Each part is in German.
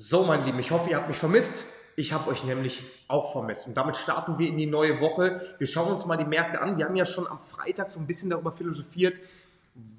So, mein Lieben, ich hoffe, ihr habt mich vermisst. Ich habe euch nämlich auch vermisst. Und damit starten wir in die neue Woche. Wir schauen uns mal die Märkte an. Wir haben ja schon am Freitag so ein bisschen darüber philosophiert.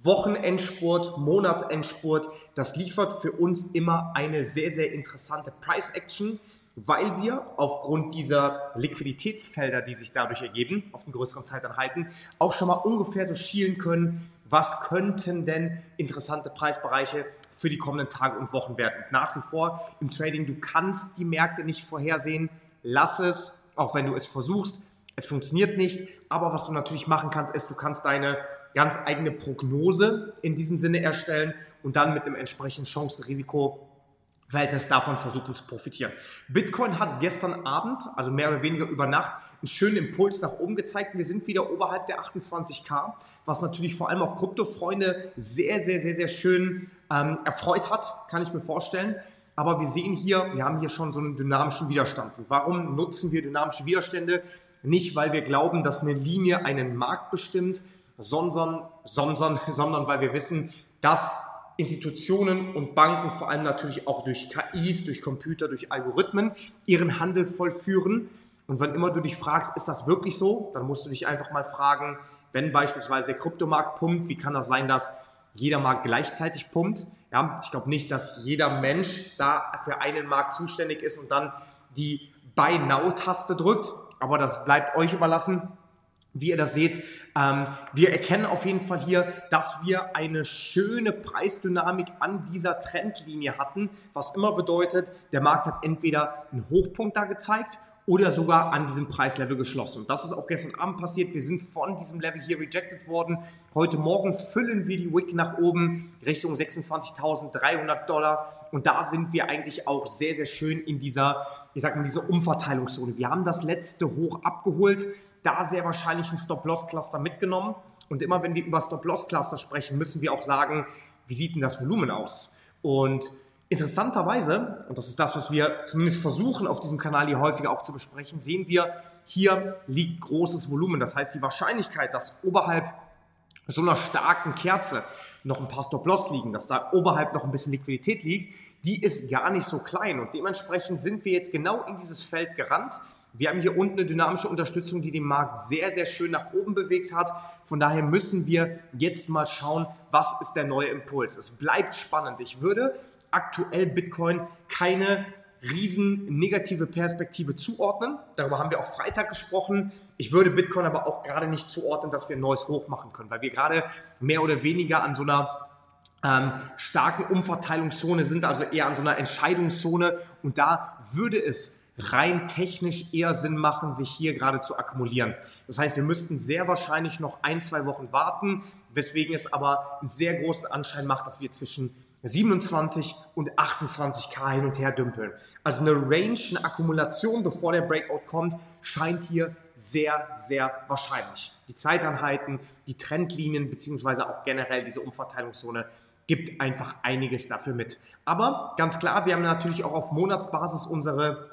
Wochenendspurt, Monatsendspurt, das liefert für uns immer eine sehr, sehr interessante Price Action, weil wir aufgrund dieser Liquiditätsfelder, die sich dadurch ergeben, auf den größeren Zeiteinheiten, auch schon mal ungefähr so schielen können, was könnten denn interessante Preisbereiche für die kommenden Tage und Wochen werden. Nach wie vor im Trading, du kannst die Märkte nicht vorhersehen. Lass es, auch wenn du es versuchst. Es funktioniert nicht. Aber was du natürlich machen kannst, ist, du kannst deine ganz eigene Prognose in diesem Sinne erstellen und dann mit einem entsprechenden Chance-Risiko Verhältnis davon versuchen zu profitieren. Bitcoin hat gestern Abend, also mehr oder weniger über Nacht, einen schönen Impuls nach oben gezeigt. Wir sind wieder oberhalb der 28k, was natürlich vor allem auch Kryptofreunde sehr, sehr, sehr, sehr schön ähm, erfreut hat, kann ich mir vorstellen. Aber wir sehen hier, wir haben hier schon so einen dynamischen Widerstand. Und warum nutzen wir dynamische Widerstände? Nicht, weil wir glauben, dass eine Linie einen Markt bestimmt, sondern, sondern, sondern weil wir wissen, dass Institutionen und Banken, vor allem natürlich auch durch KIs, durch Computer, durch Algorithmen, ihren Handel vollführen. Und wenn immer du dich fragst, ist das wirklich so, dann musst du dich einfach mal fragen, wenn beispielsweise der Kryptomarkt pumpt, wie kann das sein, dass jeder Markt gleichzeitig pumpt? Ja, ich glaube nicht, dass jeder Mensch da für einen Markt zuständig ist und dann die Buy Now-Taste drückt. Aber das bleibt euch überlassen wie ihr das seht, ähm, wir erkennen auf jeden Fall hier, dass wir eine schöne Preisdynamik an dieser Trendlinie hatten, was immer bedeutet, der Markt hat entweder einen Hochpunkt da gezeigt oder sogar an diesem Preislevel geschlossen. Das ist auch gestern Abend passiert. Wir sind von diesem Level hier rejected worden. Heute Morgen füllen wir die Wick nach oben Richtung 26.300 Dollar. Und da sind wir eigentlich auch sehr, sehr schön in dieser, ich sag mal, dieser Umverteilungszone. Wir haben das letzte Hoch abgeholt, da sehr wahrscheinlich ein Stop-Loss-Cluster mitgenommen. Und immer wenn wir über Stop-Loss-Cluster sprechen, müssen wir auch sagen, wie sieht denn das Volumen aus? Und Interessanterweise, und das ist das, was wir zumindest versuchen auf diesem Kanal hier häufiger auch zu besprechen, sehen wir, hier liegt großes Volumen. Das heißt, die Wahrscheinlichkeit, dass oberhalb so einer starken Kerze noch ein paar Stop-Loss liegen, dass da oberhalb noch ein bisschen Liquidität liegt, die ist gar nicht so klein. Und dementsprechend sind wir jetzt genau in dieses Feld gerannt. Wir haben hier unten eine dynamische Unterstützung, die den Markt sehr, sehr schön nach oben bewegt hat. Von daher müssen wir jetzt mal schauen, was ist der neue Impuls. Es bleibt spannend. Ich würde aktuell Bitcoin keine riesen negative Perspektive zuordnen. Darüber haben wir auch Freitag gesprochen. Ich würde Bitcoin aber auch gerade nicht zuordnen, dass wir ein neues Hoch machen können, weil wir gerade mehr oder weniger an so einer ähm, starken Umverteilungszone sind, also eher an so einer Entscheidungszone. Und da würde es rein technisch eher Sinn machen, sich hier gerade zu akkumulieren. Das heißt, wir müssten sehr wahrscheinlich noch ein, zwei Wochen warten, weswegen es aber einen sehr großen Anschein macht, dass wir zwischen 27 und 28k hin und her dümpeln. Also eine Range, eine Akkumulation, bevor der Breakout kommt, scheint hier sehr, sehr wahrscheinlich. Die Zeiteinheiten, die Trendlinien beziehungsweise auch generell diese Umverteilungszone gibt einfach einiges dafür mit. Aber ganz klar, wir haben natürlich auch auf Monatsbasis unsere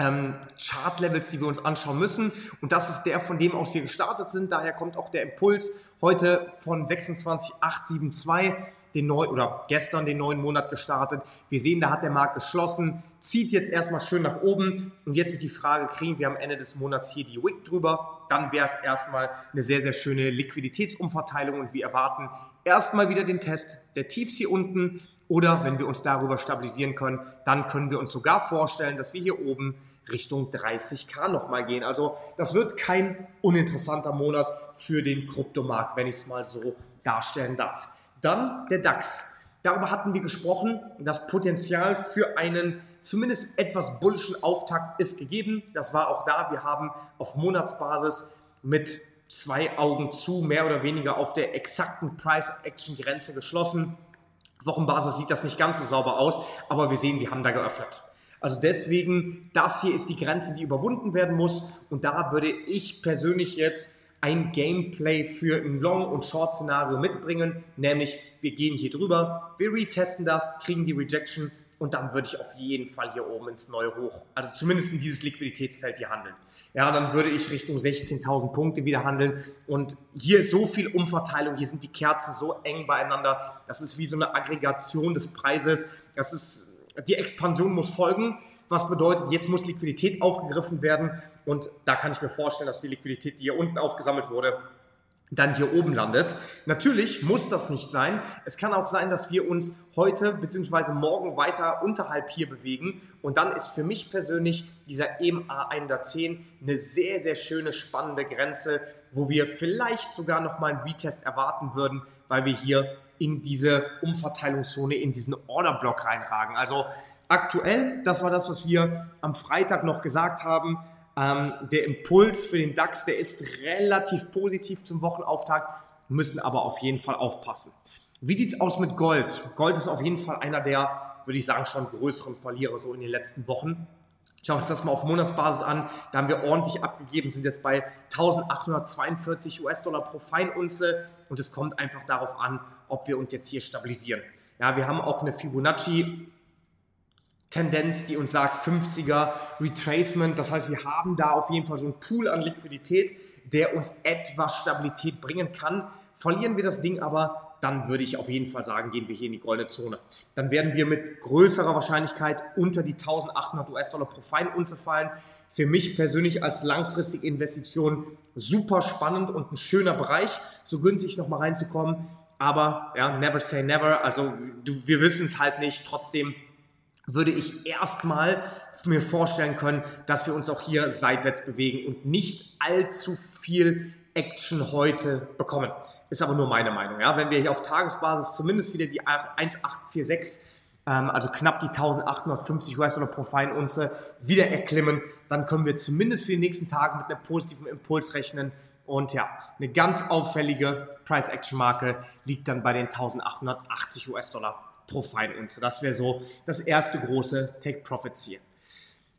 ähm, Chart-Levels, die wir uns anschauen müssen. Und das ist der, von dem aus wir gestartet sind. Daher kommt auch der Impuls heute von 26,872 den neu oder gestern den neuen Monat gestartet. Wir sehen, da hat der Markt geschlossen, zieht jetzt erstmal schön nach oben und jetzt ist die Frage, kriegen wir am Ende des Monats hier die Wick drüber? Dann wäre es erstmal eine sehr, sehr schöne Liquiditätsumverteilung und wir erwarten erstmal wieder den Test der Tiefs hier unten oder wenn wir uns darüber stabilisieren können, dann können wir uns sogar vorstellen, dass wir hier oben Richtung 30k nochmal gehen. Also das wird kein uninteressanter Monat für den Kryptomarkt, wenn ich es mal so darstellen darf. Dann der DAX. Darüber hatten wir gesprochen. Das Potenzial für einen zumindest etwas bullischen Auftakt ist gegeben. Das war auch da. Wir haben auf Monatsbasis mit zwei Augen zu, mehr oder weniger auf der exakten Price-Action-Grenze geschlossen. Wochenbasis sieht das nicht ganz so sauber aus, aber wir sehen, wir haben da geöffnet. Also deswegen, das hier ist die Grenze, die überwunden werden muss. Und da würde ich persönlich jetzt ein Gameplay für ein Long- und Short-Szenario mitbringen, nämlich wir gehen hier drüber, wir retesten das, kriegen die Rejection und dann würde ich auf jeden Fall hier oben ins neue Hoch, also zumindest in dieses Liquiditätsfeld hier handeln. Ja, dann würde ich Richtung 16.000 Punkte wieder handeln und hier ist so viel Umverteilung, hier sind die Kerzen so eng beieinander, das ist wie so eine Aggregation des Preises, das ist die Expansion muss folgen. Was bedeutet, jetzt muss Liquidität aufgegriffen werden und da kann ich mir vorstellen, dass die Liquidität, die hier unten aufgesammelt wurde, dann hier oben landet. Natürlich muss das nicht sein. Es kann auch sein, dass wir uns heute bzw. morgen weiter unterhalb hier bewegen. Und dann ist für mich persönlich dieser EMA 110 eine sehr, sehr schöne, spannende Grenze, wo wir vielleicht sogar nochmal einen Retest erwarten würden, weil wir hier in diese Umverteilungszone, in diesen Orderblock reinragen. Also aktuell, das war das, was wir am Freitag noch gesagt haben, ähm, der Impuls für den DAX, der ist relativ positiv zum Wochenauftakt, müssen aber auf jeden Fall aufpassen. Wie sieht es aus mit Gold? Gold ist auf jeden Fall einer der, würde ich sagen, schon größeren Verlierer so in den letzten Wochen. Schauen wir uns das mal auf Monatsbasis an. Da haben wir ordentlich abgegeben, sind jetzt bei 1842 US-Dollar pro Feinunze und es kommt einfach darauf an, ob wir uns jetzt hier stabilisieren. Ja, wir haben auch eine Fibonacci Tendenz, die uns sagt 50er Retracement. Das heißt, wir haben da auf jeden Fall so einen Pool an Liquidität, der uns etwas Stabilität bringen kann. Verlieren wir das Ding aber, dann würde ich auf jeden Fall sagen, gehen wir hier in die goldene Zone. Dann werden wir mit größerer Wahrscheinlichkeit unter die 1800 US-Dollar pro Feinunze fallen. Für mich persönlich als langfristige Investition super spannend und ein schöner Bereich, so günstig nochmal reinzukommen. Aber ja, never say never. Also wir wissen es halt nicht. Trotzdem würde ich erstmal mir vorstellen können, dass wir uns auch hier seitwärts bewegen und nicht allzu viel Action heute bekommen. Ist aber nur meine Meinung. Ja? Wenn wir hier auf Tagesbasis zumindest wieder die 1846, ähm, also knapp die 1850 US-Dollar pro Feinunze, wieder erklimmen, dann können wir zumindest für die nächsten Tage mit einem positiven Impuls rechnen. Und ja, eine ganz auffällige Price-Action-Marke liegt dann bei den 1880 US-Dollar pro Feinunze. Das wäre so das erste große Take-Profit-Ziel.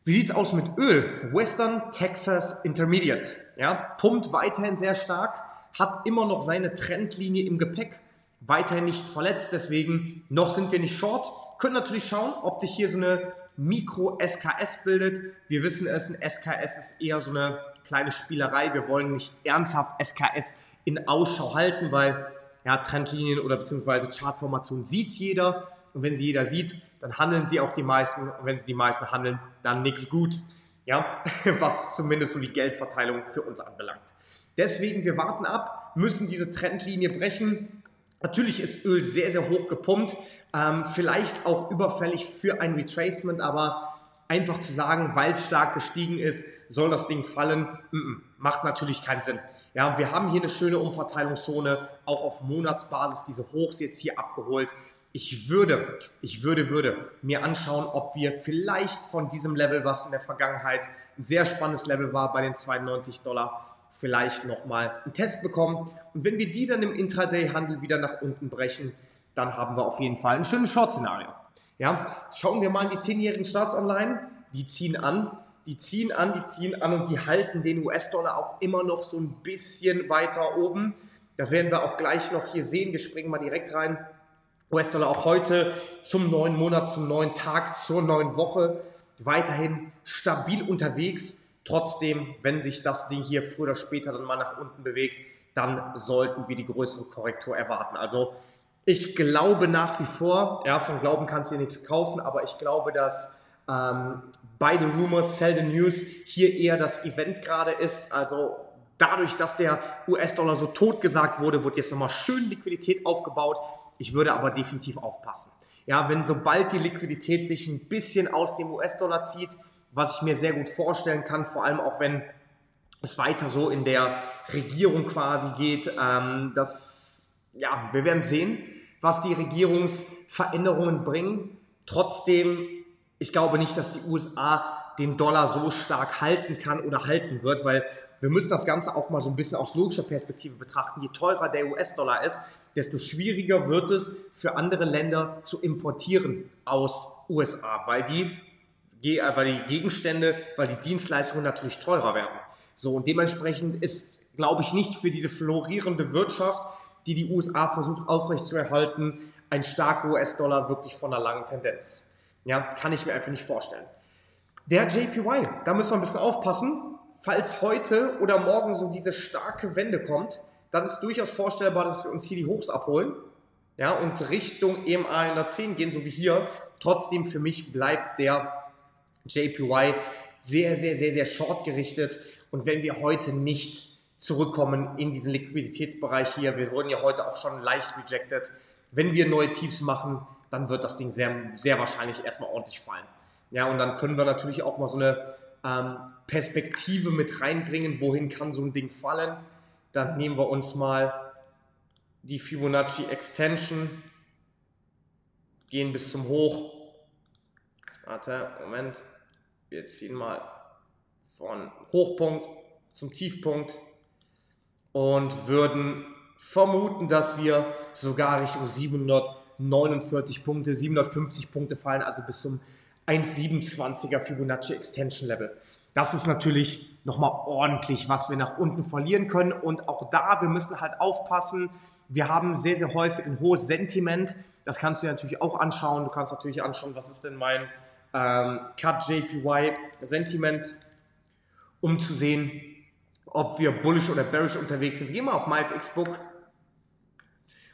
Wie sieht es aus mit Öl? Western Texas Intermediate. Ja, pumpt weiterhin sehr stark, hat immer noch seine Trendlinie im Gepäck, weiterhin nicht verletzt, deswegen noch sind wir nicht short. Können natürlich schauen, ob sich hier so eine Mikro-SKS bildet. Wir wissen es, ein SKS ist eher so eine kleine Spielerei. Wir wollen nicht ernsthaft SKS in Ausschau halten, weil ja, Trendlinien oder beziehungsweise Chartformationen sieht jeder. Und wenn sie jeder sieht, dann handeln sie auch die meisten. Und wenn sie die meisten handeln, dann nichts gut. Ja, was zumindest so die Geldverteilung für uns anbelangt. Deswegen, wir warten ab, müssen diese Trendlinie brechen. Natürlich ist Öl sehr, sehr hoch gepumpt, ähm, vielleicht auch überfällig für ein Retracement, aber einfach zu sagen, weil es stark gestiegen ist, soll das Ding fallen, mm -mm, macht natürlich keinen Sinn. Ja, wir haben hier eine schöne Umverteilungszone, auch auf Monatsbasis diese Hochs jetzt hier abgeholt. Ich würde, ich würde, würde mir anschauen, ob wir vielleicht von diesem Level, was in der Vergangenheit ein sehr spannendes Level war, bei den 92 Dollar, vielleicht nochmal einen Test bekommen. Und wenn wir die dann im Intraday-Handel wieder nach unten brechen, dann haben wir auf jeden Fall ein schönes Short-Szenario. Ja, schauen wir mal in die 10-jährigen Staatsanleihen. Die ziehen an die ziehen an, die ziehen an und die halten den US-Dollar auch immer noch so ein bisschen weiter oben. Das werden wir auch gleich noch hier sehen. Wir springen mal direkt rein. US-Dollar auch heute zum neuen Monat, zum neuen Tag, zur neuen Woche weiterhin stabil unterwegs. Trotzdem, wenn sich das Ding hier früher oder später dann mal nach unten bewegt, dann sollten wir die größere Korrektur erwarten. Also ich glaube nach wie vor, ja, von Glauben kannst du nichts kaufen, aber ich glaube, dass ähm, by the rumors, sell the news, hier eher das Event gerade ist. Also dadurch, dass der US-Dollar so tot gesagt wurde, wird jetzt nochmal schön Liquidität aufgebaut. Ich würde aber definitiv aufpassen. Ja, wenn sobald die Liquidität sich ein bisschen aus dem US-Dollar zieht, was ich mir sehr gut vorstellen kann, vor allem auch wenn es weiter so in der Regierung quasi geht, ähm, dass, ja, wir werden sehen, was die Regierungsveränderungen bringen. Trotzdem ich glaube nicht, dass die USA den Dollar so stark halten kann oder halten wird, weil wir müssen das Ganze auch mal so ein bisschen aus logischer Perspektive betrachten. Je teurer der US-Dollar ist, desto schwieriger wird es für andere Länder zu importieren aus USA, weil die, äh, weil die Gegenstände, weil die Dienstleistungen natürlich teurer werden. So, und dementsprechend ist, glaube ich, nicht für diese florierende Wirtschaft, die die USA versucht aufrechtzuerhalten, ein starker US-Dollar wirklich von einer langen Tendenz. Ja, kann ich mir einfach nicht vorstellen. Der JPY, da müssen wir ein bisschen aufpassen. Falls heute oder morgen so diese starke Wende kommt, dann ist durchaus vorstellbar, dass wir uns hier die Hochs abholen ja, und Richtung EMA 110 gehen, so wie hier. Trotzdem für mich bleibt der JPY sehr, sehr, sehr, sehr short gerichtet. Und wenn wir heute nicht zurückkommen in diesen Liquiditätsbereich hier, wir wurden ja heute auch schon leicht rejected, wenn wir neue Tiefs machen, dann wird das Ding sehr, sehr wahrscheinlich erstmal ordentlich fallen. Ja, und dann können wir natürlich auch mal so eine ähm, Perspektive mit reinbringen, wohin kann so ein Ding fallen. Dann nehmen wir uns mal die Fibonacci Extension, gehen bis zum Hoch. Warte, Moment. Wir ziehen mal von Hochpunkt zum Tiefpunkt und würden vermuten, dass wir sogar Richtung 749 Punkte, 750 Punkte fallen, also bis zum 1,27er Fibonacci Extension Level. Das ist natürlich nochmal ordentlich, was wir nach unten verlieren können. Und auch da, wir müssen halt aufpassen. Wir haben sehr, sehr häufig ein hohes Sentiment. Das kannst du dir natürlich auch anschauen. Du kannst natürlich anschauen, was ist denn mein ähm, Cut JPY Sentiment, um zu sehen, ob wir bullish oder bearish unterwegs sind. Geh mal auf MyFXBook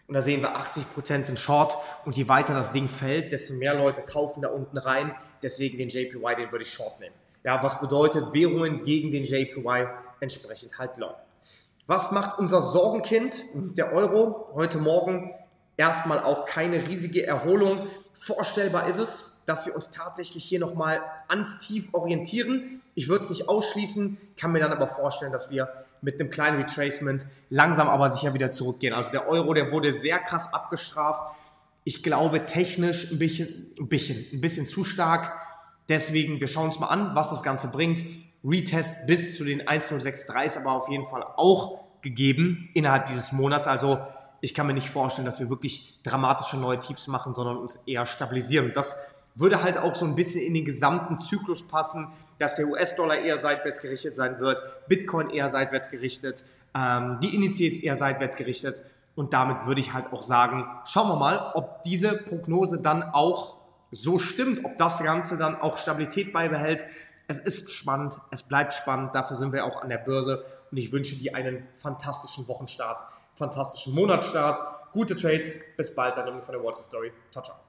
und da sehen wir 80% sind Short und je weiter das Ding fällt, desto mehr Leute kaufen da unten rein. Deswegen den JPY, den würde ich Short nehmen. Ja, was bedeutet Währungen gegen den JPY entsprechend halt long. Was macht unser Sorgenkind, der Euro, heute Morgen erstmal auch keine riesige Erholung. Vorstellbar ist es, dass wir uns tatsächlich hier nochmal ans Tief orientieren. Ich würde es nicht ausschließen, kann mir dann aber vorstellen, dass wir mit einem kleinen Retracement langsam aber sicher wieder zurückgehen. Also der Euro, der wurde sehr krass abgestraft. Ich glaube technisch ein bisschen, ein bisschen, ein bisschen zu stark. Deswegen, wir schauen uns mal an, was das Ganze bringt. Retest bis zu den 106.3 ist aber auf jeden Fall auch gegeben innerhalb dieses Monats. Also ich kann mir nicht vorstellen, dass wir wirklich dramatische neue Tiefs machen, sondern uns eher stabilisieren. Das würde halt auch so ein bisschen in den gesamten Zyklus passen, dass der US-Dollar eher seitwärts gerichtet sein wird, Bitcoin eher seitwärts gerichtet, ähm, die Indizes eher seitwärts gerichtet. Und damit würde ich halt auch sagen, schauen wir mal, ob diese Prognose dann auch so stimmt, ob das Ganze dann auch Stabilität beibehält. Es ist spannend, es bleibt spannend, dafür sind wir auch an der Börse und ich wünsche dir einen fantastischen Wochenstart, fantastischen Monatsstart, gute Trades, bis bald, dann von der Water Story. Ciao, ciao.